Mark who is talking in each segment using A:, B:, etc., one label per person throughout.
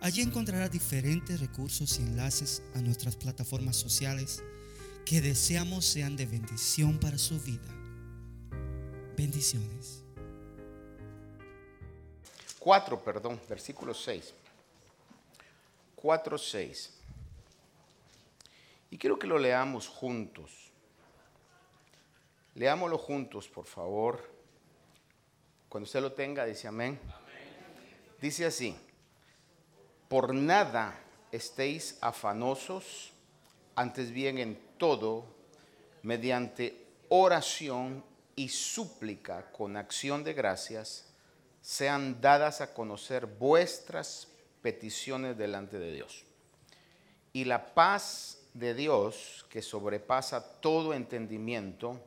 A: Allí encontrará diferentes recursos y enlaces a nuestras plataformas sociales que deseamos sean de bendición para su vida. Bendiciones.
B: 4, perdón, versículo 6. 4, 6. Y quiero que lo leamos juntos. Leámoslo juntos, por favor. Cuando usted lo tenga, dice amén. Dice así por nada estéis afanosos, antes bien en todo, mediante oración y súplica con acción de gracias, sean dadas a conocer vuestras peticiones delante de Dios. Y la paz de Dios, que sobrepasa todo entendimiento,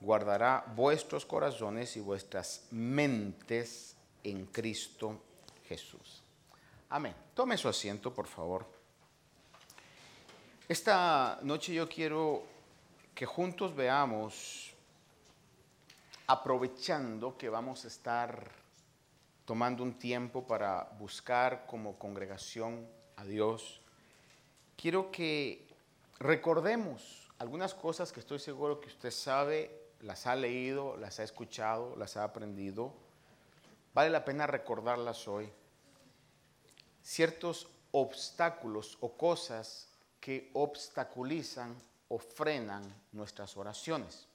B: guardará vuestros corazones y vuestras mentes en Cristo Jesús. Amén. Tome su asiento, por favor. Esta noche yo quiero que juntos veamos, aprovechando que vamos a estar tomando un tiempo para buscar como congregación a Dios, quiero que recordemos algunas cosas que estoy seguro que usted sabe, las ha leído, las ha escuchado, las ha aprendido. Vale la pena recordarlas hoy ciertos obstáculos o cosas que obstaculizan o frenan nuestras oraciones.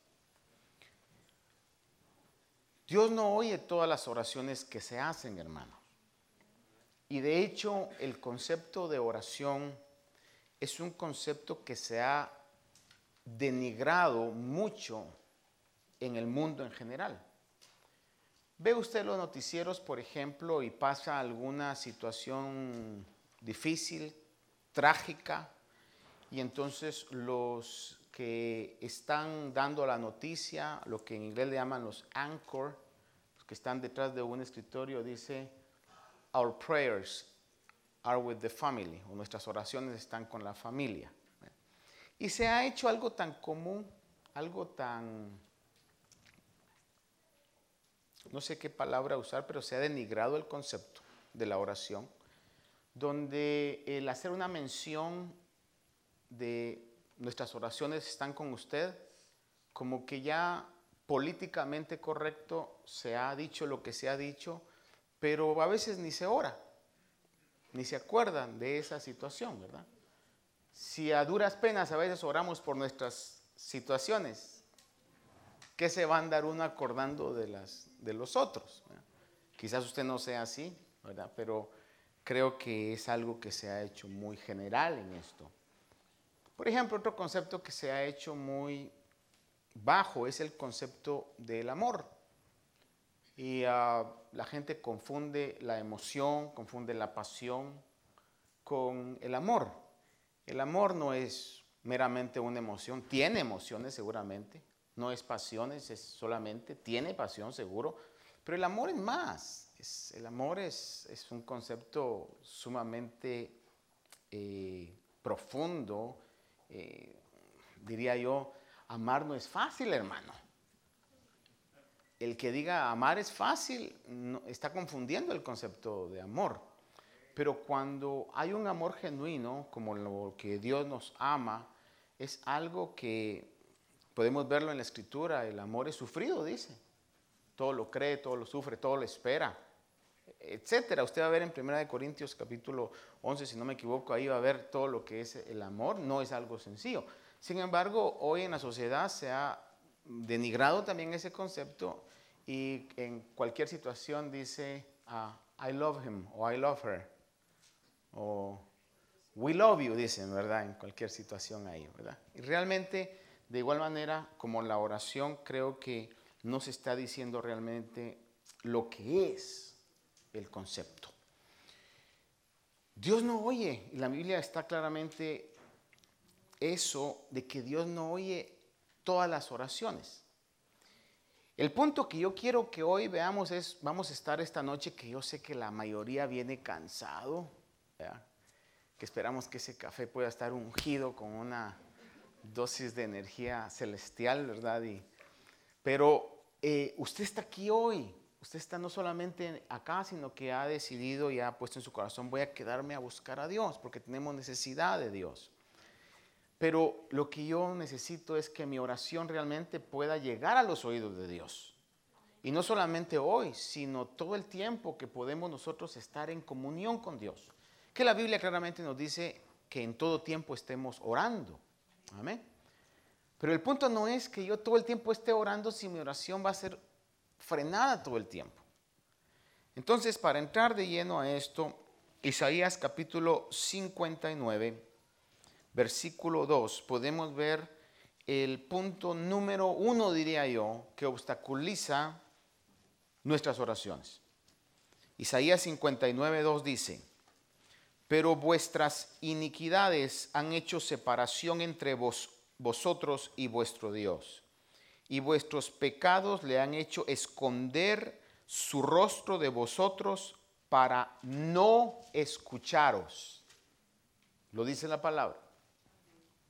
B: Dios no oye todas las oraciones que se hacen, hermanos. Y de hecho, el concepto de oración es un concepto que se ha denigrado mucho en el mundo en general. Ve usted los noticieros, por ejemplo, y pasa alguna situación difícil, trágica, y entonces los que están dando la noticia, lo que en inglés le llaman los anchor, los que están detrás de un escritorio, dice, Our prayers are with the family, o nuestras oraciones están con la familia. Y se ha hecho algo tan común, algo tan no sé qué palabra usar, pero se ha denigrado el concepto de la oración, donde el hacer una mención de nuestras oraciones están con usted, como que ya políticamente correcto se ha dicho lo que se ha dicho, pero a veces ni se ora, ni se acuerdan de esa situación, ¿verdad? Si a duras penas a veces oramos por nuestras situaciones, ¿qué se va a andar uno acordando de, las, de los otros? Quizás usted no sea así, ¿verdad? Pero creo que es algo que se ha hecho muy general en esto. Por ejemplo, otro concepto que se ha hecho muy bajo es el concepto del amor. Y ah, la gente confunde la emoción, confunde la pasión con el amor. El amor no es meramente una emoción, tiene emociones seguramente, no es pasiones, es solamente, tiene pasión seguro, pero el amor es más. Es, el amor es, un concepto sumamente eh, profundo. Eh, diría yo, amar no es fácil, hermano. El que diga amar es fácil está confundiendo el concepto de amor. Pero cuando hay un amor genuino, como lo que Dios nos ama, es algo que Podemos verlo en la escritura, el amor es sufrido, dice. Todo lo cree, todo lo sufre, todo lo espera, etcétera. Usted va a ver en 1 Corintios capítulo 11, si no me equivoco, ahí va a ver todo lo que es el amor, no es algo sencillo. Sin embargo, hoy en la sociedad se ha denigrado también ese concepto y en cualquier situación dice ah, I love him o I love her o we love you, dicen, ¿verdad? En cualquier situación ahí, ¿verdad? Y realmente de igual manera, como la oración, creo que no se está diciendo realmente lo que es el concepto. Dios no oye. Y la Biblia está claramente eso de que Dios no oye todas las oraciones. El punto que yo quiero que hoy veamos es, vamos a estar esta noche, que yo sé que la mayoría viene cansado, que esperamos que ese café pueda estar ungido con una dosis de energía celestial, ¿verdad? Y, pero eh, usted está aquí hoy, usted está no solamente acá, sino que ha decidido y ha puesto en su corazón, voy a quedarme a buscar a Dios, porque tenemos necesidad de Dios. Pero lo que yo necesito es que mi oración realmente pueda llegar a los oídos de Dios. Y no solamente hoy, sino todo el tiempo que podemos nosotros estar en comunión con Dios. Que la Biblia claramente nos dice que en todo tiempo estemos orando. Amén. Pero el punto no es que yo todo el tiempo esté orando si mi oración va a ser frenada todo el tiempo. Entonces, para entrar de lleno a esto, Isaías capítulo 59 versículo 2, podemos ver el punto número uno, diría yo, que obstaculiza nuestras oraciones. Isaías 59, 2 dice, pero vuestras iniquidades han hecho separación entre vos, vosotros y vuestro Dios, y vuestros pecados le han hecho esconder su rostro de vosotros para no escucharos. Lo dice la palabra.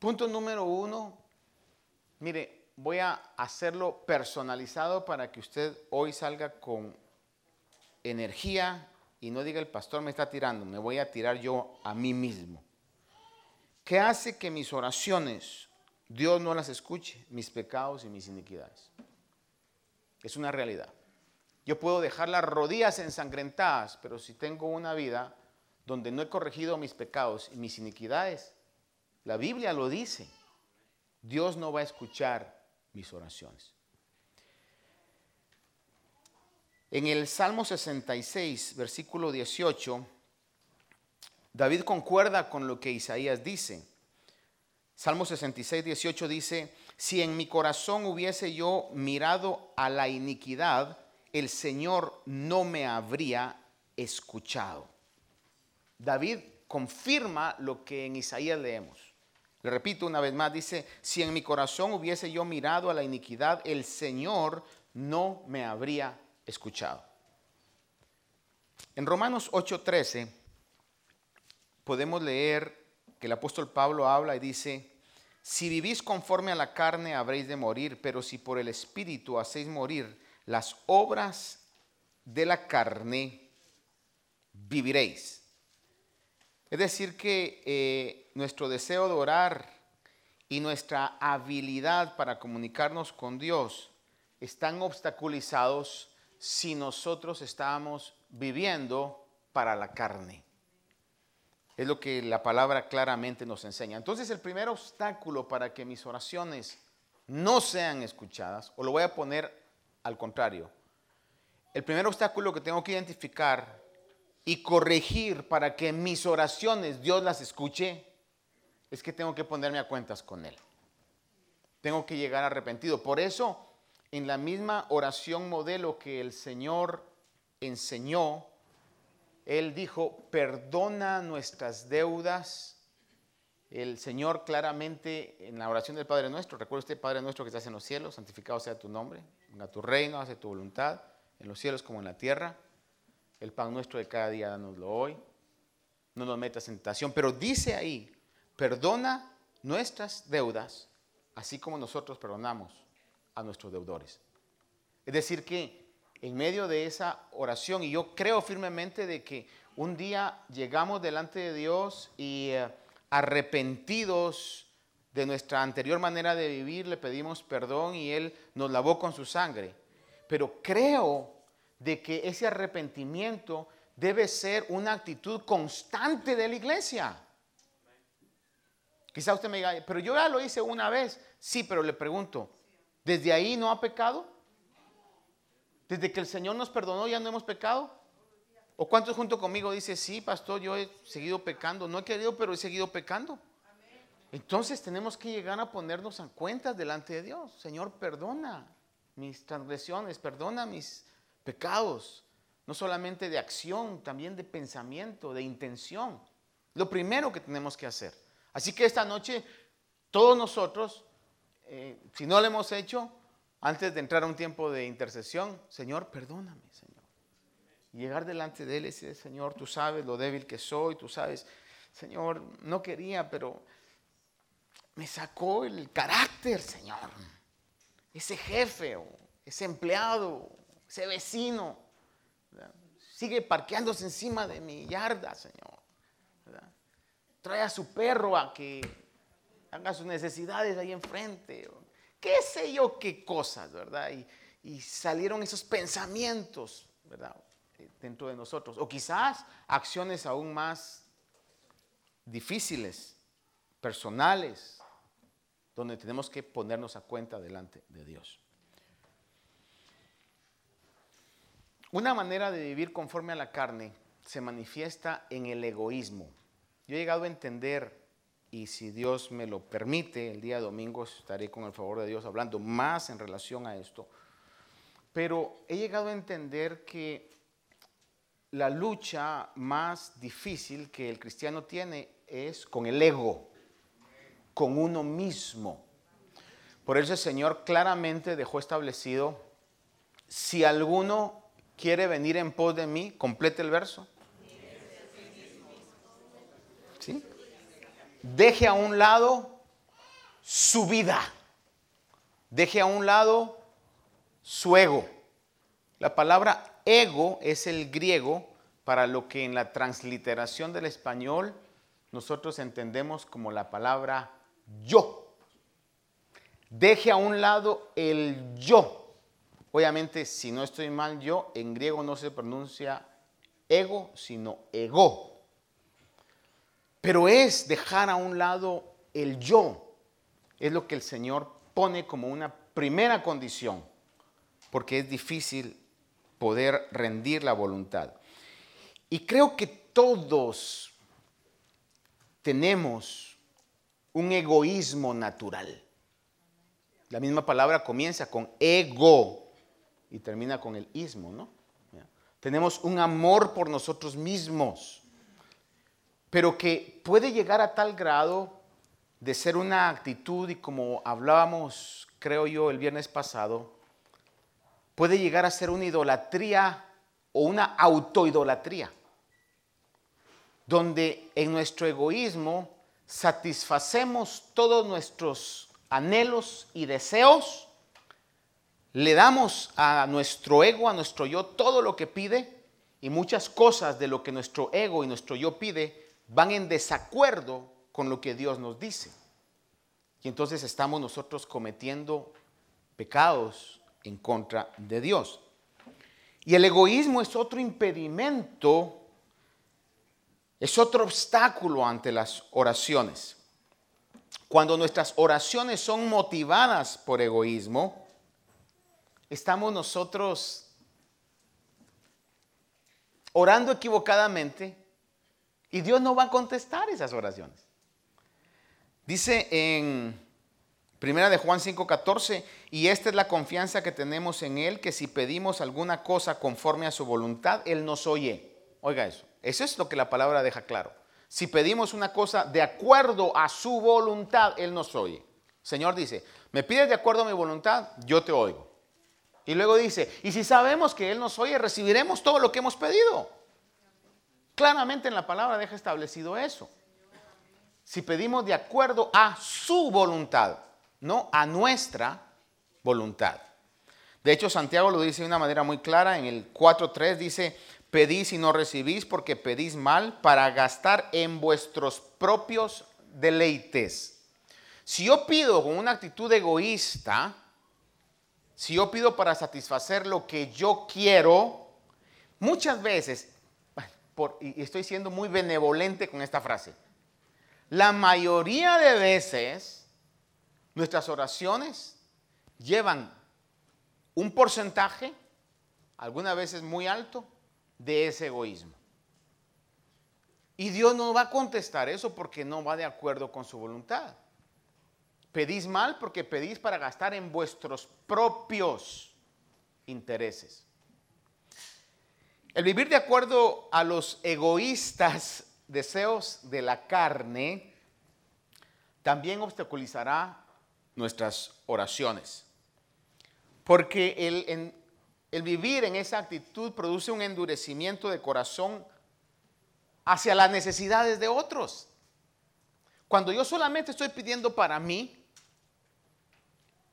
B: Punto número uno, mire, voy a hacerlo personalizado para que usted hoy salga con energía y no diga el pastor me está tirando, me voy a tirar yo a mí mismo. ¿Qué hace que mis oraciones Dios no las escuche? Mis pecados y mis iniquidades. Es una realidad. Yo puedo dejar las rodillas ensangrentadas, pero si tengo una vida donde no he corregido mis pecados y mis iniquidades, la Biblia lo dice. Dios no va a escuchar mis oraciones. En el Salmo 66, versículo 18, David concuerda con lo que Isaías dice. Salmo 66, 18 dice, si en mi corazón hubiese yo mirado a la iniquidad, el Señor no me habría escuchado. David confirma lo que en Isaías leemos. Le repito una vez más, dice, si en mi corazón hubiese yo mirado a la iniquidad, el Señor no me habría escuchado. En Romanos 8:13 podemos leer que el apóstol Pablo habla y dice, si vivís conforme a la carne habréis de morir, pero si por el Espíritu hacéis morir las obras de la carne, viviréis. Es decir, que eh, nuestro deseo de orar y nuestra habilidad para comunicarnos con Dios están obstaculizados si nosotros estamos viviendo para la carne. Es lo que la palabra claramente nos enseña. Entonces el primer obstáculo para que mis oraciones no sean escuchadas, o lo voy a poner al contrario, el primer obstáculo que tengo que identificar y corregir para que mis oraciones Dios las escuche, es que tengo que ponerme a cuentas con Él. Tengo que llegar arrepentido. Por eso, en la misma oración modelo que el Señor enseñó, Él dijo, perdona nuestras deudas. El Señor claramente en la oración del Padre Nuestro, recuerda usted, Padre Nuestro que estás en los cielos, santificado sea tu nombre, venga tu reino, hace tu voluntad, en los cielos como en la tierra. El pan nuestro de cada día danoslo hoy. No nos metas en tentación. Pero dice ahí, perdona nuestras deudas, así como nosotros perdonamos a nuestros deudores. Es decir, que en medio de esa oración, y yo creo firmemente de que un día llegamos delante de Dios y eh, arrepentidos de nuestra anterior manera de vivir, le pedimos perdón y Él nos lavó con su sangre. Pero creo de que ese arrepentimiento debe ser una actitud constante de la iglesia. Quizá usted me diga, pero yo ya lo hice una vez. Sí, pero le pregunto, ¿desde ahí no ha pecado? ¿Desde que el Señor nos perdonó ya no hemos pecado? ¿O cuántos junto conmigo dice, sí, pastor, yo he seguido pecando? No he querido, pero he seguido pecando. Entonces tenemos que llegar a ponernos en cuentas delante de Dios. Señor, perdona mis transgresiones, perdona mis pecados, no solamente de acción, también de pensamiento, de intención. Lo primero que tenemos que hacer. Así que esta noche, todos nosotros, eh, si no lo hemos hecho, antes de entrar a un tiempo de intercesión, Señor, perdóname, Señor. Llegar delante de Él y decir, Señor, tú sabes lo débil que soy, tú sabes, Señor, no quería, pero me sacó el carácter, Señor. Ese jefe, ese empleado, ese vecino, sigue parqueándose encima de mi yarda, Señor. Trae a su perro a que haga sus necesidades ahí enfrente. Qué sé yo qué cosas, ¿verdad? Y, y salieron esos pensamientos, ¿verdad? Dentro de nosotros. O quizás acciones aún más difíciles, personales, donde tenemos que ponernos a cuenta delante de Dios. Una manera de vivir conforme a la carne se manifiesta en el egoísmo. Yo he llegado a entender, y si Dios me lo permite, el día domingo estaré con el favor de Dios hablando más en relación a esto, pero he llegado a entender que la lucha más difícil que el cristiano tiene es con el ego con uno mismo. Por eso el Señor claramente dejó establecido, si alguno quiere venir en pos de mí, complete el verso. Deje a un lado su vida. Deje a un lado su ego. La palabra ego es el griego para lo que en la transliteración del español nosotros entendemos como la palabra yo. Deje a un lado el yo. Obviamente, si no estoy mal yo, en griego no se pronuncia ego, sino ego. Pero es dejar a un lado el yo. Es lo que el Señor pone como una primera condición, porque es difícil poder rendir la voluntad. Y creo que todos tenemos un egoísmo natural. La misma palabra comienza con ego y termina con el ismo, ¿no? Tenemos un amor por nosotros mismos, pero que puede llegar a tal grado de ser una actitud y como hablábamos, creo yo, el viernes pasado, puede llegar a ser una idolatría o una autoidolatría, donde en nuestro egoísmo satisfacemos todos nuestros anhelos y deseos, le damos a nuestro ego, a nuestro yo, todo lo que pide y muchas cosas de lo que nuestro ego y nuestro yo pide van en desacuerdo con lo que Dios nos dice. Y entonces estamos nosotros cometiendo pecados en contra de Dios. Y el egoísmo es otro impedimento es otro obstáculo ante las oraciones. Cuando nuestras oraciones son motivadas por egoísmo, estamos nosotros orando equivocadamente y Dios no va a contestar esas oraciones. Dice en Primera de Juan 5:14, y esta es la confianza que tenemos en Él, que si pedimos alguna cosa conforme a su voluntad, Él nos oye. Oiga eso. Eso es lo que la palabra deja claro. Si pedimos una cosa de acuerdo a su voluntad, Él nos oye. Señor dice, me pides de acuerdo a mi voluntad, yo te oigo. Y luego dice, y si sabemos que Él nos oye, recibiremos todo lo que hemos pedido. Claramente en la palabra deja establecido eso. Si pedimos de acuerdo a su voluntad, no a nuestra voluntad. De hecho, Santiago lo dice de una manera muy clara. En el 4.3 dice, Pedís y no recibís porque pedís mal para gastar en vuestros propios deleites. Si yo pido con una actitud egoísta, si yo pido para satisfacer lo que yo quiero, muchas veces, y estoy siendo muy benevolente con esta frase, la mayoría de veces nuestras oraciones llevan un porcentaje, algunas veces muy alto, de ese egoísmo. Y Dios no va a contestar eso porque no va de acuerdo con su voluntad. Pedís mal porque pedís para gastar en vuestros propios intereses. El vivir de acuerdo a los egoístas deseos de la carne también obstaculizará nuestras oraciones. Porque el, vivir en esa actitud produce un endurecimiento de corazón hacia las necesidades de otros. Cuando yo solamente estoy pidiendo para mí,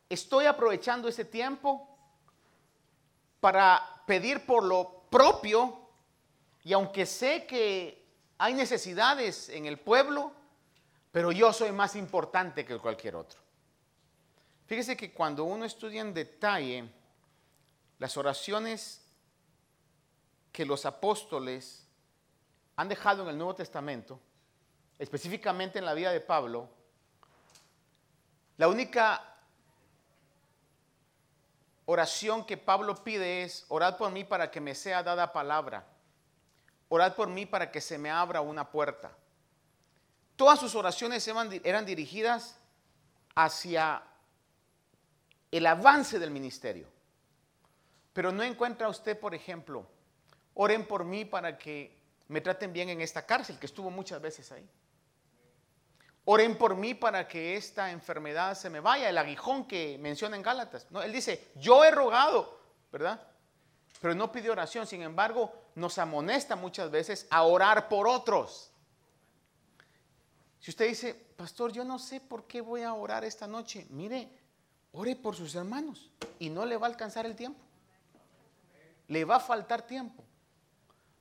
B: estoy aprovechando ese tiempo para pedir por lo propio y aunque sé que hay necesidades en el pueblo, pero yo soy más importante que cualquier otro. Fíjese que cuando uno estudia en detalle las oraciones que los apóstoles han dejado en el Nuevo Testamento, específicamente en la vida de Pablo, la única oración que Pablo pide es, orad por mí para que me sea dada palabra, orad por mí para que se me abra una puerta. Todas sus oraciones eran dirigidas hacia el avance del ministerio. Pero no encuentra usted, por ejemplo, oren por mí para que me traten bien en esta cárcel, que estuvo muchas veces ahí. Oren por mí para que esta enfermedad se me vaya, el aguijón que menciona en Gálatas. No, él dice, yo he rogado, ¿verdad? Pero no pide oración, sin embargo, nos amonesta muchas veces a orar por otros. Si usted dice, pastor, yo no sé por qué voy a orar esta noche, mire, ore por sus hermanos y no le va a alcanzar el tiempo. Le va a faltar tiempo.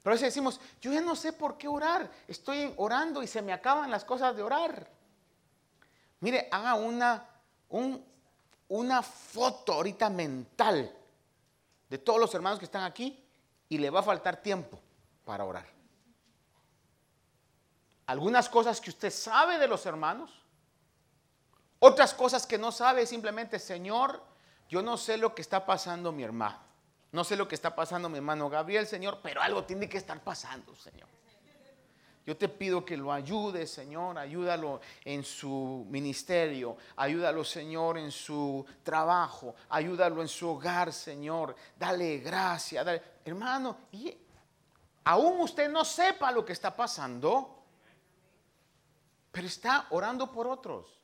B: Pero a veces decimos, yo ya no sé por qué orar, estoy orando y se me acaban las cosas de orar. Mire, haga una, una foto ahorita mental de todos los hermanos que están aquí y le va a faltar tiempo para orar. Algunas cosas que usted sabe de los hermanos, otras cosas que no sabe, simplemente, Señor, yo no sé lo que está pasando mi hermano. No sé lo que está pasando mi hermano Gabriel, Señor, pero algo tiene que estar pasando, Señor. Yo te pido que lo ayudes, Señor, ayúdalo en su ministerio, ayúdalo, Señor, en su trabajo, ayúdalo en su hogar, Señor. Dale gracia, dale. hermano, y aún usted no sepa lo que está pasando, pero está orando por otros.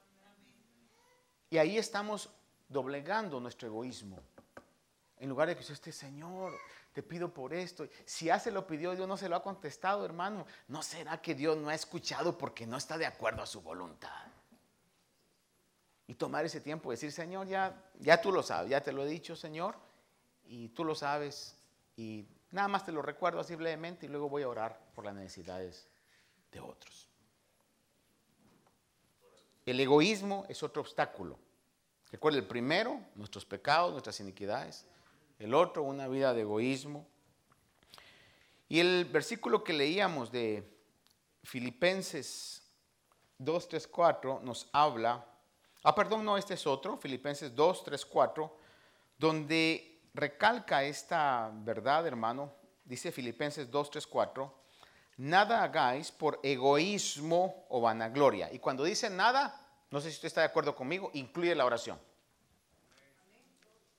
B: Y ahí estamos doblegando nuestro egoísmo. En lugar de que usted Señor, te pido por esto. Si ya se lo pidió, Dios no se lo ha contestado, hermano. ¿No será que Dios no ha escuchado porque no está de acuerdo a su voluntad? Y tomar ese tiempo y decir, Señor, ya, ya tú lo sabes, ya te lo he dicho, Señor, y tú lo sabes, y nada más te lo recuerdo simplemente y luego voy a orar por las necesidades de otros. El egoísmo es otro obstáculo. Recuerda, el primero, nuestros pecados, nuestras iniquidades el otro una vida de egoísmo. Y el versículo que leíamos de Filipenses 2, 3, 4 nos habla, ah, perdón, no, este es otro, Filipenses 2, 3, 4, donde recalca esta verdad, hermano, dice Filipenses 2, 3, 4, nada hagáis por egoísmo o vanagloria. Y cuando dice nada, no sé si usted está de acuerdo conmigo, incluye la oración.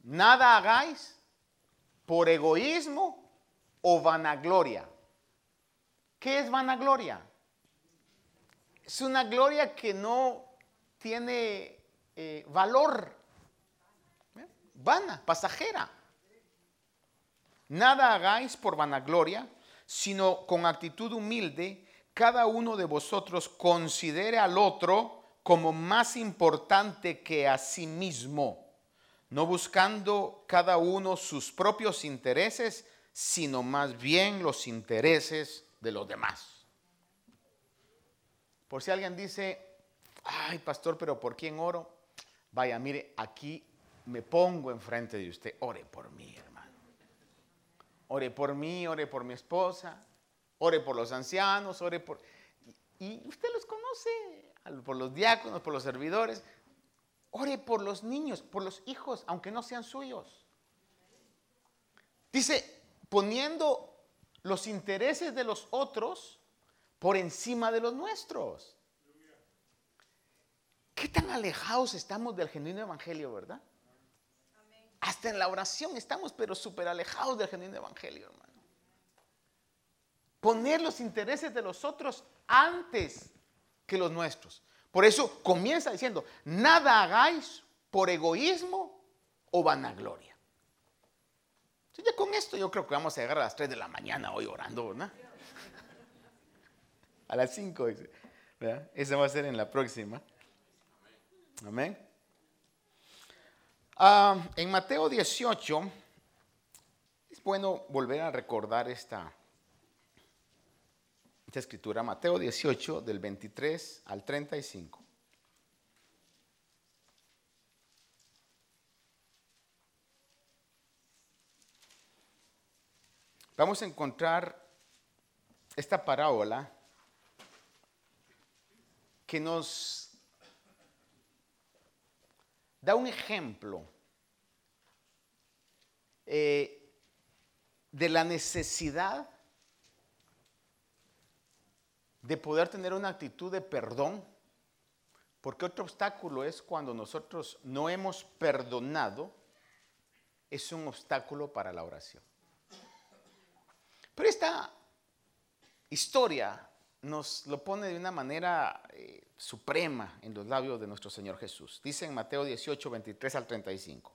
B: Nada hagáis por egoísmo o vanagloria. ¿Qué es vanagloria? Es una gloria que no tiene eh, valor, ¿eh? vana, pasajera. Nada hagáis por vanagloria, sino con actitud humilde, cada uno de vosotros considere al otro como más importante que a sí mismo no buscando cada uno sus propios intereses, sino más bien los intereses de los demás. Por si alguien dice, ay pastor, pero ¿por quién oro? Vaya, mire, aquí me pongo enfrente de usted, ore por mí, hermano. Ore por mí, ore por mi esposa, ore por los ancianos, ore por... Y usted los conoce, por los diáconos, por los servidores. Ore por los niños, por los hijos, aunque no sean suyos. Dice, poniendo los intereses de los otros por encima de los nuestros. ¿Qué tan alejados estamos del genuino evangelio, verdad? Hasta en la oración estamos, pero súper alejados del genuino evangelio, hermano. poner los intereses de los otros antes que los nuestros. Por eso comienza diciendo, nada hagáis por egoísmo o vanagloria. Entonces ya con esto yo creo que vamos a llegar a las 3 de la mañana hoy orando, ¿verdad? A las 5, dice. ¿verdad? Esa va a ser en la próxima. Amén. Ah, en Mateo 18, es bueno volver a recordar esta, esta escritura. Mateo 18, del 23 al 35. Vamos a encontrar esta parábola que nos da un ejemplo eh, de la necesidad de poder tener una actitud de perdón, porque otro obstáculo es cuando nosotros no hemos perdonado, es un obstáculo para la oración. Pero esta historia nos lo pone de una manera eh, suprema en los labios de nuestro Señor Jesús. Dice en Mateo 18, 23 al 35.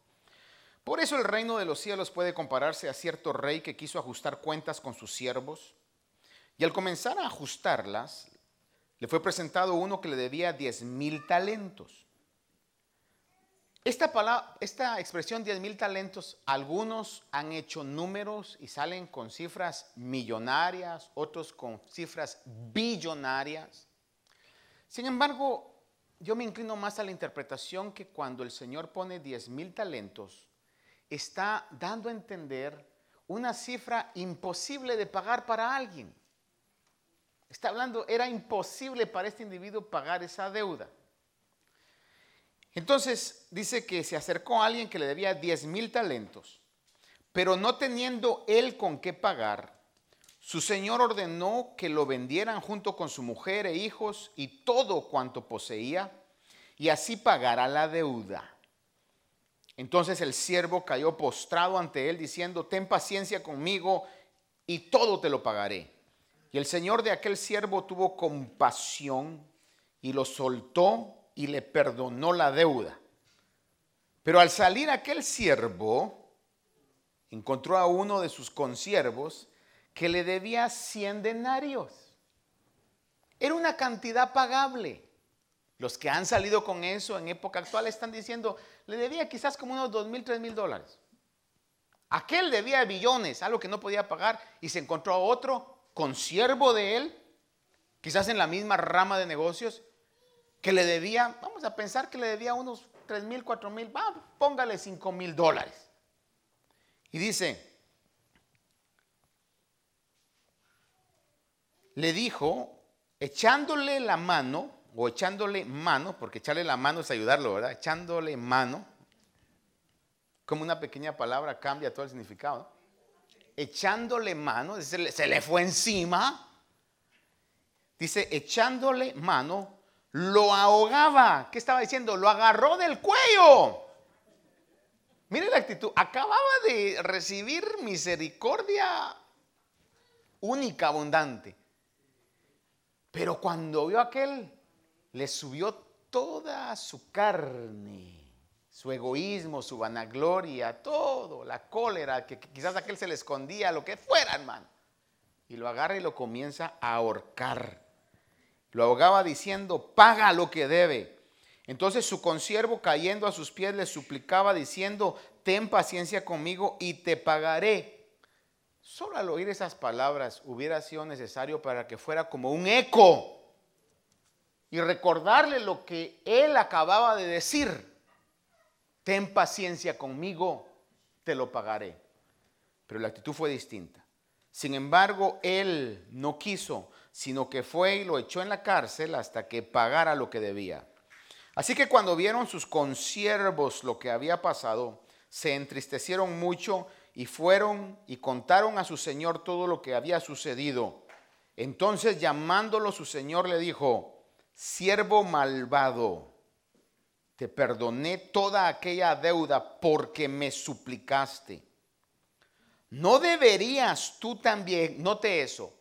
B: Por eso el reino de los cielos puede compararse a cierto rey que quiso ajustar cuentas con sus siervos. Y al comenzar a ajustarlas, le fue presentado uno que le debía diez mil talentos. Esta, palabra, esta expresión 10 mil talentos, algunos han hecho números y salen con cifras millonarias, otros con cifras billonarias. Sin embargo, yo me inclino más a la interpretación que cuando el Señor pone 10 mil talentos, está dando a entender una cifra imposible de pagar para alguien. Está hablando, era imposible para este individuo pagar esa deuda. Entonces dice que se acercó a alguien que le debía 10 mil talentos, pero no teniendo él con qué pagar, su señor ordenó que lo vendieran junto con su mujer e hijos y todo cuanto poseía, y así pagara la deuda. Entonces el siervo cayó postrado ante él diciendo, ten paciencia conmigo y todo te lo pagaré. Y el señor de aquel siervo tuvo compasión y lo soltó y le perdonó la deuda. Pero al salir aquel siervo, encontró a uno de sus consiervos que le debía 100 denarios. Era una cantidad pagable. Los que han salido con eso en época actual están diciendo, le debía quizás como unos dos mil, tres mil dólares. Aquel debía billones, algo que no podía pagar, y se encontró a otro consiervo de él, quizás en la misma rama de negocios, que le debía, vamos a pensar que le debía unos 3 mil, 4 mil, póngale 5 mil dólares. Y dice, le dijo, echándole la mano, o echándole mano, porque echarle la mano es ayudarlo, ¿verdad? Echándole mano, como una pequeña palabra cambia todo el significado. Echándole mano, se le fue encima. Dice, echándole mano, lo ahogaba. ¿Qué estaba diciendo? Lo agarró del cuello. Mire la actitud. Acababa de recibir misericordia única, abundante. Pero cuando vio aquel, le subió toda su carne, su egoísmo, su vanagloria, todo, la cólera, que quizás aquel se le escondía, lo que fuera, hermano. Y lo agarra y lo comienza a ahorcar. Lo ahogaba diciendo, paga lo que debe. Entonces su consiervo cayendo a sus pies le suplicaba diciendo, ten paciencia conmigo y te pagaré. Solo al oír esas palabras hubiera sido necesario para que fuera como un eco y recordarle lo que él acababa de decir. Ten paciencia conmigo, te lo pagaré. Pero la actitud fue distinta. Sin embargo, él no quiso, sino que fue y lo echó en la cárcel hasta que pagara lo que debía. Así que cuando vieron sus consiervos lo que había pasado, se entristecieron mucho y fueron y contaron a su señor todo lo que había sucedido. Entonces llamándolo su señor le dijo, siervo malvado, te perdoné toda aquella deuda porque me suplicaste. ¿No deberías tú también, note eso,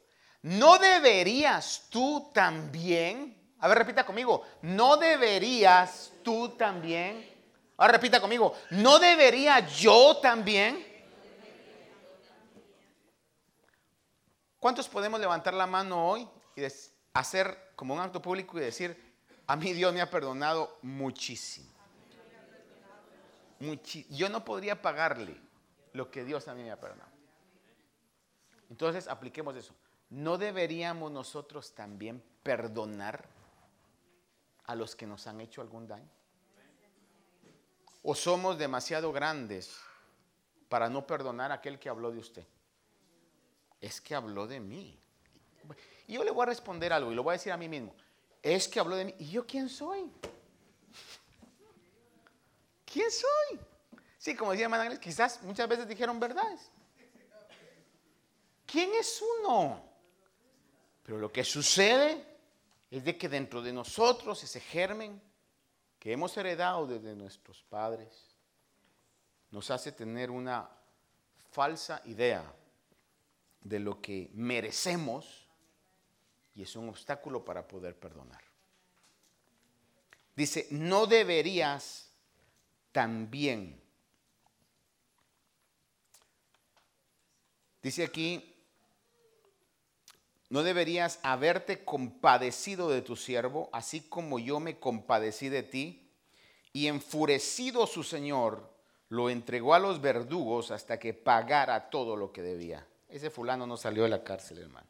B: ¿no deberías tú también? A ver, repita conmigo, ¿no deberías tú también? Ahora repita conmigo, ¿no debería yo también? ¿Cuántos podemos levantar la mano hoy y hacer como un acto público y decir, a mí Dios me ha perdonado muchísimo? yo no podría pagarle lo que Dios a mí me ha perdonado. Entonces, apliquemos eso. ¿No deberíamos nosotros también perdonar a los que nos han hecho algún daño? ¿O somos demasiado grandes para no perdonar a aquel que habló de usted? Es que habló de mí. Y yo le voy a responder algo y lo voy a decir a mí mismo. Es que habló de mí. ¿Y yo quién soy? ¿Quién soy? Sí, como decía Ángeles, quizás muchas veces dijeron verdades. ¿Quién es uno? Pero lo que sucede es de que dentro de nosotros ese germen que hemos heredado desde nuestros padres nos hace tener una falsa idea de lo que merecemos y es un obstáculo para poder perdonar. Dice, no deberías también. Dice aquí, no deberías haberte compadecido de tu siervo, así como yo me compadecí de ti. Y enfurecido su señor, lo entregó a los verdugos hasta que pagara todo lo que debía. Ese fulano no salió de la cárcel, hermano.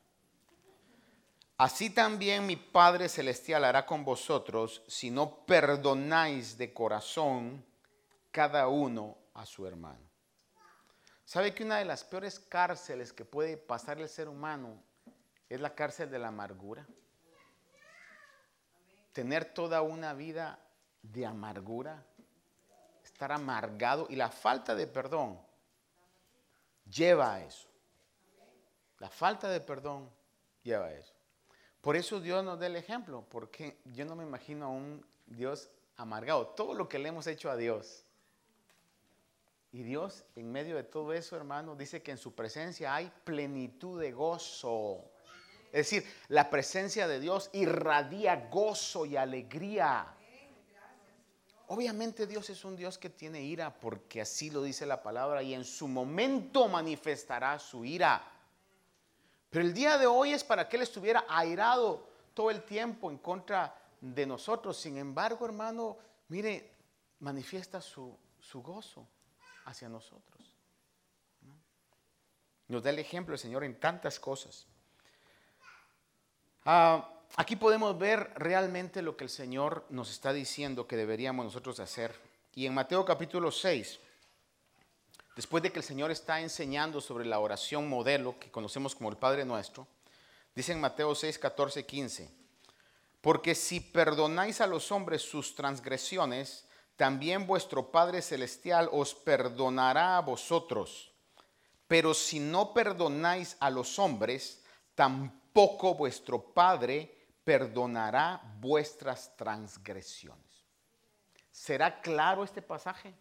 B: Así también mi Padre Celestial hará con vosotros si no perdonáis de corazón cada uno a su hermano. ¿Sabe que una de las peores cárceles que puede pasar el ser humano es la cárcel de la amargura. Tener toda una vida de amargura, estar amargado y la falta de perdón lleva a eso. La falta de perdón lleva a eso. Por eso Dios nos da el ejemplo, porque yo no me imagino a un Dios amargado. Todo lo que le hemos hecho a Dios. Y Dios, en medio de todo eso, hermano, dice que en su presencia hay plenitud de gozo. Es decir, la presencia de Dios irradia gozo y alegría. Obviamente Dios es un Dios que tiene ira porque así lo dice la palabra y en su momento manifestará su ira. Pero el día de hoy es para que Él estuviera airado todo el tiempo en contra de nosotros. Sin embargo, hermano, mire, manifiesta su, gozo hacia nosotros. Nos da el ejemplo el Señor en tantas cosas. Ah, aquí podemos ver realmente lo que el Señor nos está diciendo que deberíamos nosotros hacer. Y en Mateo capítulo 6, después de que el Señor está enseñando sobre la oración modelo que conocemos como el Padre Nuestro, dice en Mateo 6, 14, 15, porque si perdonáis a los hombres sus transgresiones, también vuestro Padre Celestial os perdonará a vosotros. Pero si no perdonáis a los hombres, tampoco poco vuestro Padre perdonará vuestras transgresiones. ¿Será claro este pasaje?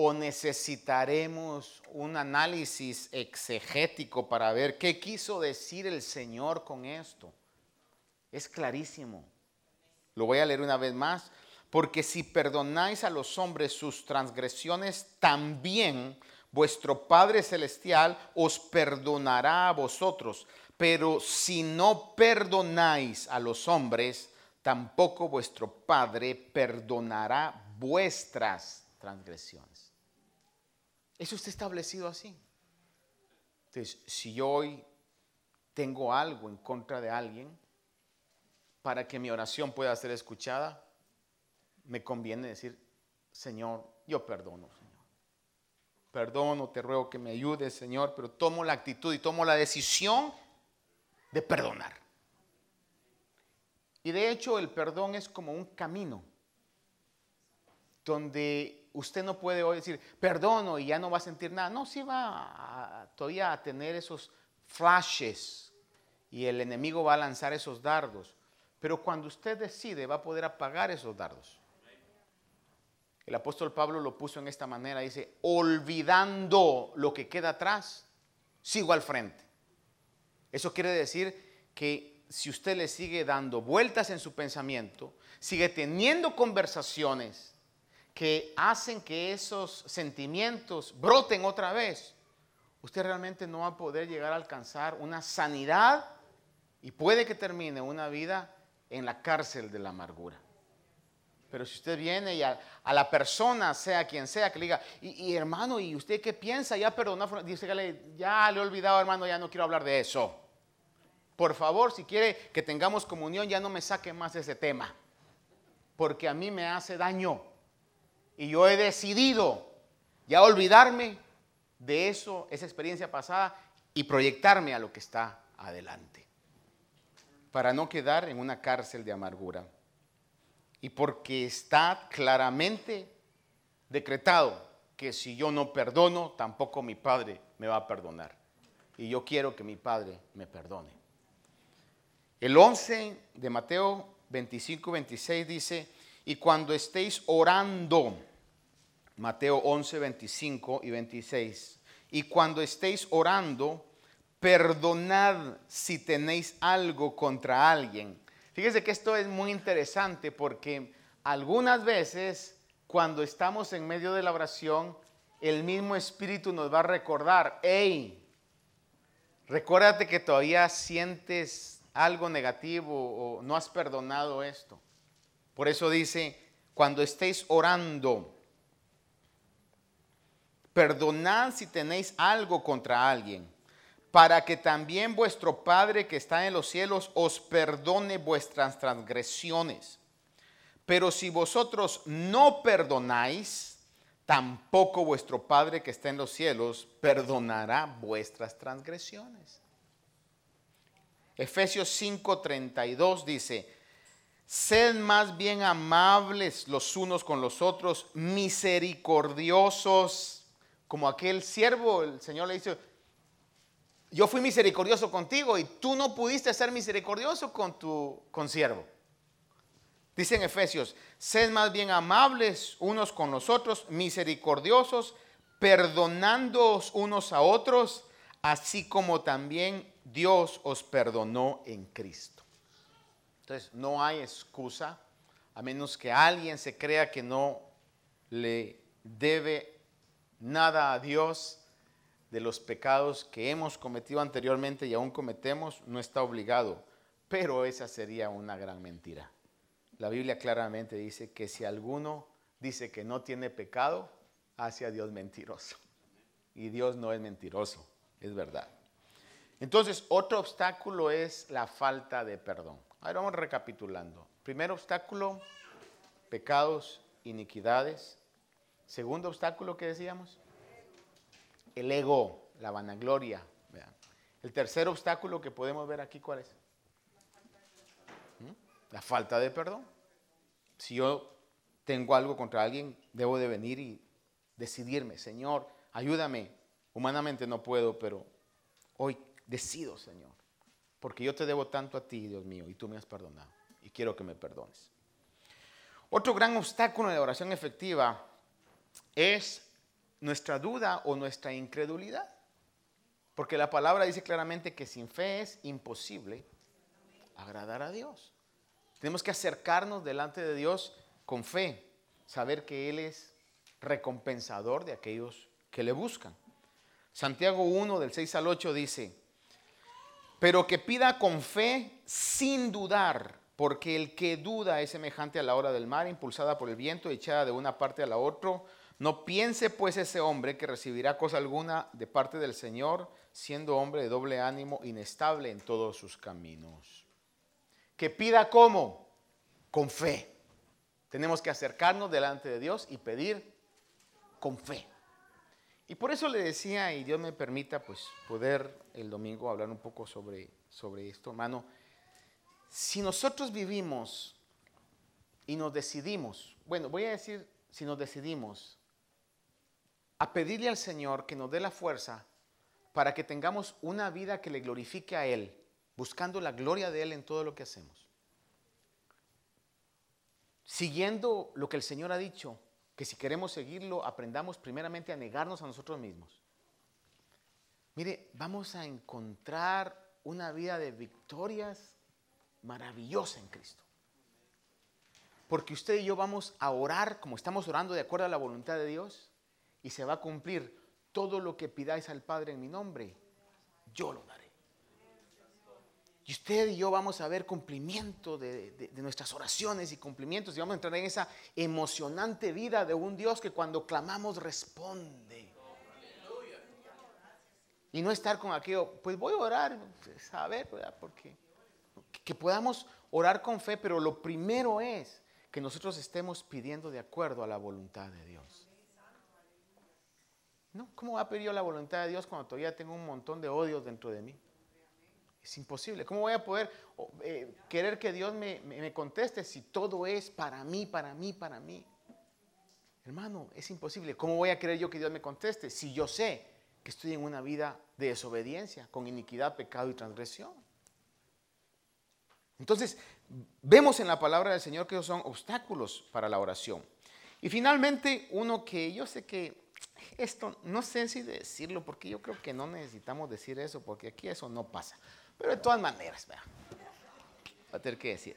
B: ¿O necesitaremos un análisis exegético para ver qué quiso decir el Señor con esto? Es clarísimo. Lo voy a leer una vez más. Porque si perdonáis a los hombres sus transgresiones, también vuestro Padre Celestial os perdonará a vosotros. Pero si no perdonáis a los hombres, tampoco vuestro Padre perdonará vuestras transgresiones. Eso está establecido así. Entonces, si hoy tengo algo en contra de alguien, para que mi oración pueda ser escuchada, me conviene decir, Señor, yo perdono, Señor. Perdono, te ruego que me ayudes, Señor, pero tomo la actitud y tomo la decisión de perdonar. Y de hecho el perdón es como un camino donde usted no puede hoy decir, perdono y ya no va a sentir nada. No, sí va todavía a tener esos flashes y el enemigo va a lanzar esos dardos. Pero cuando usted decide va a poder apagar esos dardos. El apóstol Pablo lo puso en esta manera, dice, olvidando lo que queda atrás, sigo al frente. Eso quiere decir que si usted le sigue dando vueltas en su pensamiento, sigue teniendo conversaciones que hacen que esos sentimientos broten otra vez, usted realmente no va a poder llegar a alcanzar una sanidad y puede que termine una vida en la cárcel de la amargura. Pero si usted viene y a, la persona, sea quien sea, que le diga, y, hermano, ¿y usted qué piensa? Ya perdonó, dice ya le he olvidado, hermano, ya no quiero hablar de eso. Por favor, si quiere que tengamos comunión, ya no me saque más de ese tema. Porque a mí me hace daño. Y yo he decidido ya olvidarme de eso, esa experiencia pasada, y proyectarme a lo que está adelante. Para no quedar en una cárcel de amargura y porque está claramente decretado que si yo no perdono, tampoco mi Padre me va a perdonar. Y yo quiero que mi Padre me perdone. El 11 de Mateo 25, 26 dice, y cuando estéis orando, Mateo 11, 25 y 26, y cuando estéis orando, perdonad si tenéis algo contra alguien Fíjese que esto es muy interesante porque algunas veces cuando estamos en medio de la oración, el mismo Espíritu nos va a recordar, hey, recuérdate que todavía sientes algo negativo o no has perdonado esto. Por eso dice, cuando estéis orando, perdonad si tenéis algo contra alguien para que también vuestro Padre que está en los cielos os perdone vuestras transgresiones. Pero si vosotros no perdonáis, tampoco vuestro Padre que está en los cielos perdonará vuestras transgresiones. Efesios 5:32 dice, sed más bien amables los unos con los otros, misericordiosos, como aquel siervo, el Señor le dice, yo fui misericordioso contigo y tú no pudiste ser misericordioso con tu consiervo. Dice en Efesios, sed más bien amables unos con los otros, misericordiosos, perdonándoos unos a otros, así como también Dios os perdonó en Cristo. Entonces, no hay excusa, a menos que alguien se crea que no le debe nada a Dios, de los pecados que hemos cometido anteriormente y aún cometemos, no está obligado. Pero esa sería una gran mentira. La Biblia claramente dice que si alguno dice que no tiene pecado, hace a Dios mentiroso. Y Dios no es mentiroso, es verdad. Entonces, otro obstáculo es la falta de perdón. Ahora vamos recapitulando. Primer obstáculo, pecados, iniquidades. Segundo obstáculo que decíamos, el ego, la vanagloria. El tercer obstáculo que podemos ver aquí, ¿cuál es? ¿Mm? La falta de perdón. Si yo tengo algo contra alguien, debo de venir y decidirme, Señor, ayúdame. Humanamente no puedo, pero hoy decido, Señor, porque yo te debo tanto a ti, Dios mío, y tú me has perdonado, y quiero que me perdones. Otro gran obstáculo de la oración efectiva es nuestra duda o nuestra incredulidad. Porque la palabra dice claramente que sin fe es imposible agradar a Dios. Tenemos que acercarnos delante de Dios con fe, saber que Él es recompensador de aquellos que le buscan. Santiago 1 del 6 al 8 dice, pero que pida con fe sin dudar, porque el que duda es semejante a la hora del mar, impulsada por el viento, echada de una parte a la otra. No piense pues ese hombre que recibirá cosa alguna de parte del Señor, siendo hombre de doble ánimo, inestable en todos sus caminos. Que pida cómo? Con fe. Tenemos que acercarnos delante de Dios y pedir con fe. Y por eso le decía, y Dios me permita pues poder el domingo hablar un poco sobre, sobre esto, hermano, si nosotros vivimos y nos decidimos, bueno, voy a decir si nos decidimos a pedirle al Señor que nos dé la fuerza para que tengamos una vida que le glorifique a Él, buscando la gloria de Él en todo lo que hacemos. Siguiendo lo que el Señor ha dicho, que si queremos seguirlo, aprendamos primeramente a negarnos a nosotros mismos. Mire, vamos a encontrar una vida de victorias maravillosa en Cristo. Porque usted y yo vamos a orar como estamos orando de acuerdo a la voluntad de Dios y se va a cumplir todo lo que pidáis al Padre en mi nombre, yo lo daré. Y usted y yo vamos a ver cumplimiento de, nuestras oraciones y cumplimientos y vamos a entrar en esa emocionante vida de un Dios que cuando clamamos responde. Y no estar con aquello, pues voy a orar, pues, a ver, porque que podamos orar con fe, pero lo primero es que nosotros estemos pidiendo de acuerdo a la voluntad de Dios. No, ¿cómo va a pedir yo la voluntad de Dios cuando todavía tengo un montón de odio dentro de mí? Es imposible. ¿Cómo voy a poder eh, querer que Dios me, me conteste si todo es para mí, para mí, para mí? Hermano, es imposible. ¿Cómo voy a querer yo que Dios me conteste si yo sé que estoy en una vida de desobediencia, con iniquidad, pecado y transgresión? Entonces, vemos en la palabra del Señor que esos son obstáculos para la oración. Y finalmente, uno que yo sé que esto, no sé si decirlo, porque yo creo que no necesitamos decir eso, porque aquí eso no pasa. Pero de todas maneras, vea, va a tener que decir.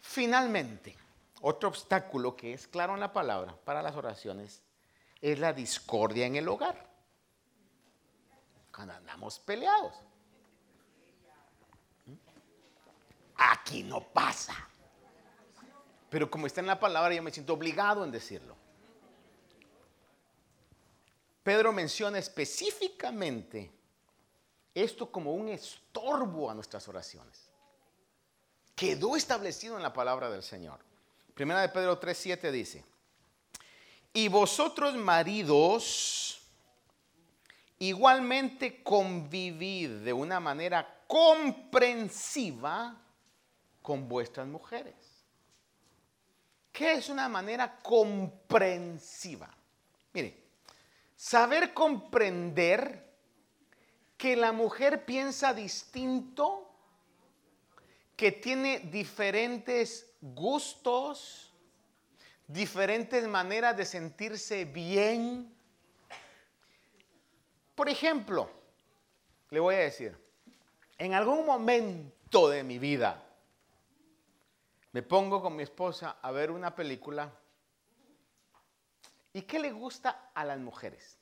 B: Finalmente, otro obstáculo que es claro en la palabra para las oraciones es la discordia en el hogar. Cuando andamos peleados. Aquí no pasa. Pero como está en la palabra, yo me siento obligado en decirlo. Pedro menciona específicamente esto como un estorbo a nuestras oraciones. Quedó establecido en la palabra del Señor. Primera de Pedro 3:7 dice, "Y vosotros maridos igualmente convivid de una manera comprensiva con vuestras mujeres." ¿Qué es una manera comprensiva? Mire, saber comprender que la mujer piensa distinto, que tiene diferentes gustos, diferentes maneras de sentirse bien. Por ejemplo, le voy a decir, en algún momento de mi vida me pongo con mi esposa a ver una película. ¿Y qué le gusta a las mujeres?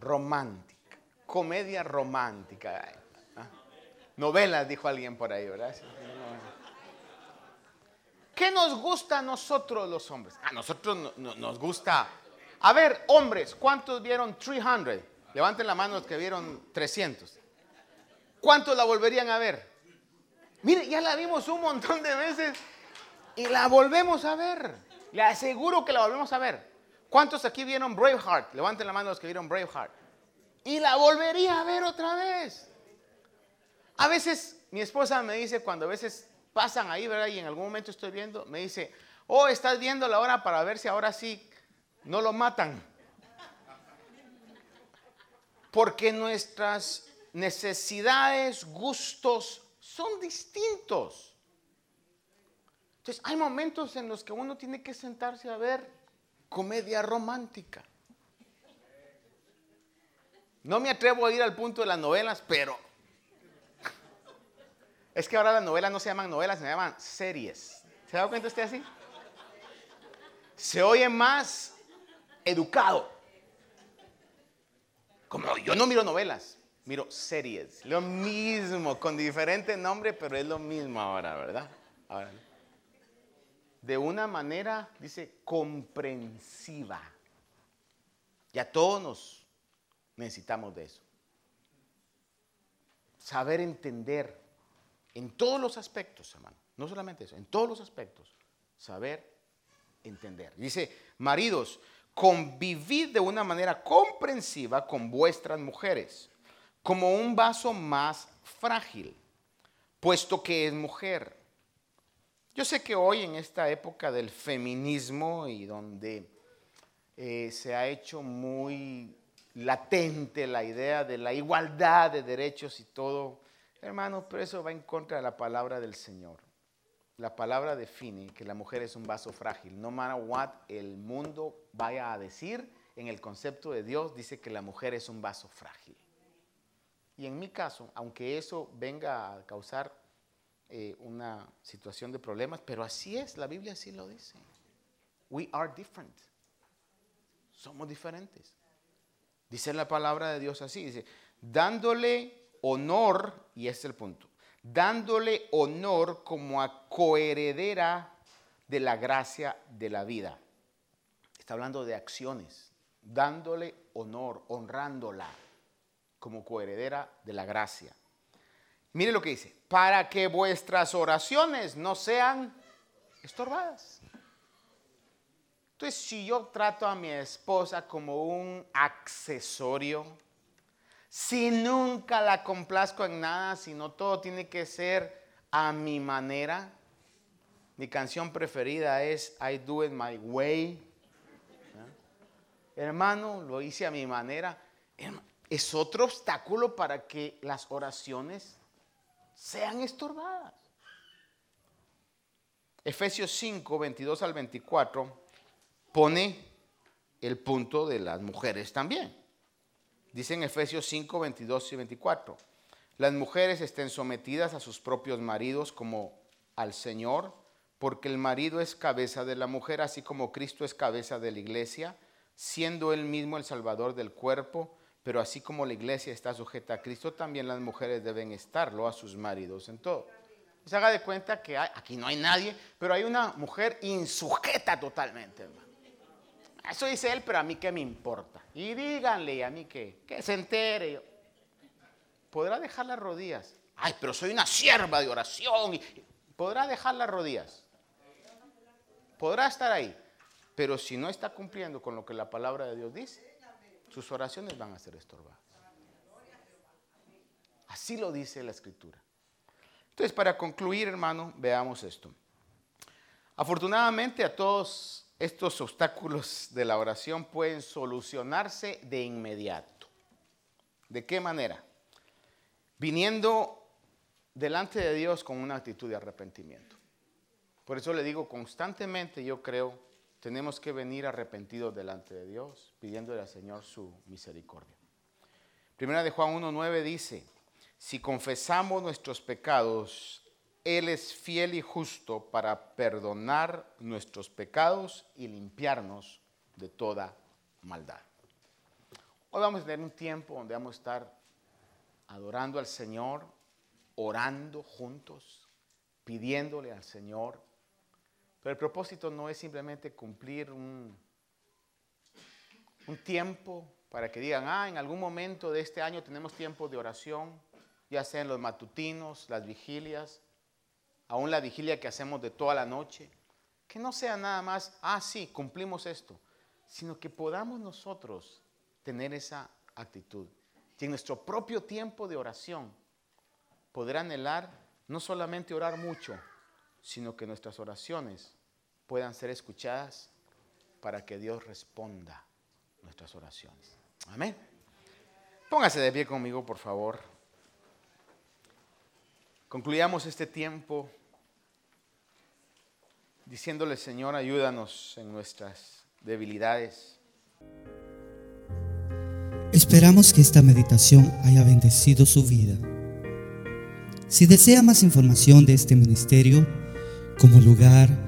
B: Romántica comedia romántica. ¿ah? Novelas, dijo alguien por ahí, ¿verdad? ¿Qué nos gusta a nosotros los hombres? A nosotros nos gusta. A ver, hombres, ¿cuántos vieron 300? Levanten la mano los que vieron 300. ¿Cuántos la volverían a ver? Mire, ya la vimos un montón de veces y la volvemos a ver. Le aseguro que la volvemos a ver. ¿Cuántos aquí vieron Braveheart? Levanten la mano los que vieron Braveheart y la volvería a ver otra vez. A veces mi esposa me dice, cuando a veces pasan ahí, ¿verdad? Y en algún momento estoy viendo, me dice, oh, estás viendo la hora para ver si ahora sí no lo matan. Porque nuestras necesidades, gustos son distintos. Entonces hay momentos en los que uno tiene que sentarse a ver comedia romántica. No me atrevo a ir al punto de las novelas, pero es que ahora las novelas no se llaman novelas, se llaman series. ¿Se da cuenta usted así? Se oye más educado. Como yo no miro novelas, miro series. Lo mismo, con diferente nombre, pero es lo mismo ahora, ¿verdad? De una manera, dice, comprensiva. Ya todos nos necesitamos de eso. Saber entender en todos los aspectos, hermano. No solamente eso, en todos los aspectos. Saber entender. Dice, maridos, convivid de una manera comprensiva con vuestras mujeres, como un vaso más frágil, puesto que es mujer. Yo sé que hoy en esta época del feminismo y donde eh, se ha hecho muy latente la idea de la igualdad de derechos y todo. Hermano, pero eso va en contra de la palabra del Señor. La palabra define que la mujer es un vaso frágil. No matter what el mundo vaya a decir, en el concepto de Dios dice que la mujer es un vaso frágil. Y en mi caso, aunque eso venga a causar eh, una situación de problemas, pero así es, la Biblia así lo dice. We are different. Somos diferentes. Dice la palabra de Dios así, dice, dándole honor, y es el punto, dándole honor como a coheredera de la gracia de la vida. Está hablando de acciones, dándole honor, honrándola como coheredera de la gracia. Mire lo que dice, para que vuestras oraciones no sean estorbadas. Entonces, si yo trato a mi esposa como un accesorio, si nunca la complazco en nada, sino todo tiene que ser a mi manera, mi canción preferida es I Do It My Way. Hermano, lo hice a mi manera. Es otro obstáculo para que las oraciones sean estorbadas. Efesios 5, 22 al 24 pone el punto de las mujeres también. Dice Efesios 5, 22 y 24, las mujeres estén sometidas a sus propios maridos como al Señor, porque el marido es cabeza de la mujer, así como Cristo es cabeza de la iglesia, siendo él mismo el salvador del cuerpo, pero así como la iglesia está sujeta a Cristo, también las mujeres deben estarlo a sus maridos en todo. Se haga de cuenta que aquí no hay nadie, pero hay una mujer insujeta totalmente. Eso dice él, pero a mí qué me importa. Y díganle a mí qué, que se entere. ¿Podrá dejar las rodillas? Ay, pero soy una sierva de oración. ¿Podrá dejar las rodillas? Podrá estar ahí. Pero si no está cumpliendo con lo que la palabra de Dios dice, sus oraciones van a ser estorbadas. Así lo dice la escritura. Entonces, para concluir, hermano, veamos esto. Afortunadamente a todos estos obstáculos de la oración pueden solucionarse de inmediato. ¿De qué manera? Viniendo delante de Dios con una actitud de arrepentimiento. Por eso le digo constantemente, yo creo, tenemos que venir arrepentidos delante de Dios, pidiéndole al Señor su misericordia. Primera de Juan 1.9 dice, si confesamos nuestros pecados, él es fiel y justo para perdonar nuestros pecados y limpiarnos de toda maldad. Hoy vamos a tener un tiempo donde vamos a estar adorando al Señor, orando juntos, pidiéndole al Señor. Pero el propósito no es simplemente cumplir un, tiempo para que digan, ah, en algún momento de este año tenemos tiempo de oración, ya sea en los matutinos, las vigilias, aún la vigilia que hacemos de toda la noche, que no sea nada más, ah, sí, cumplimos esto, sino que podamos nosotros tener esa actitud. Y en nuestro propio tiempo de oración, poder anhelar no solamente orar mucho, sino que nuestras oraciones puedan ser escuchadas para que Dios responda nuestras oraciones. Amén. Póngase de pie conmigo, por favor. Concluyamos este tiempo diciéndole, Señor, ayúdanos en nuestras debilidades.
A: Esperamos que esta meditación haya bendecido su vida. Si desea más información de este ministerio, como lugar,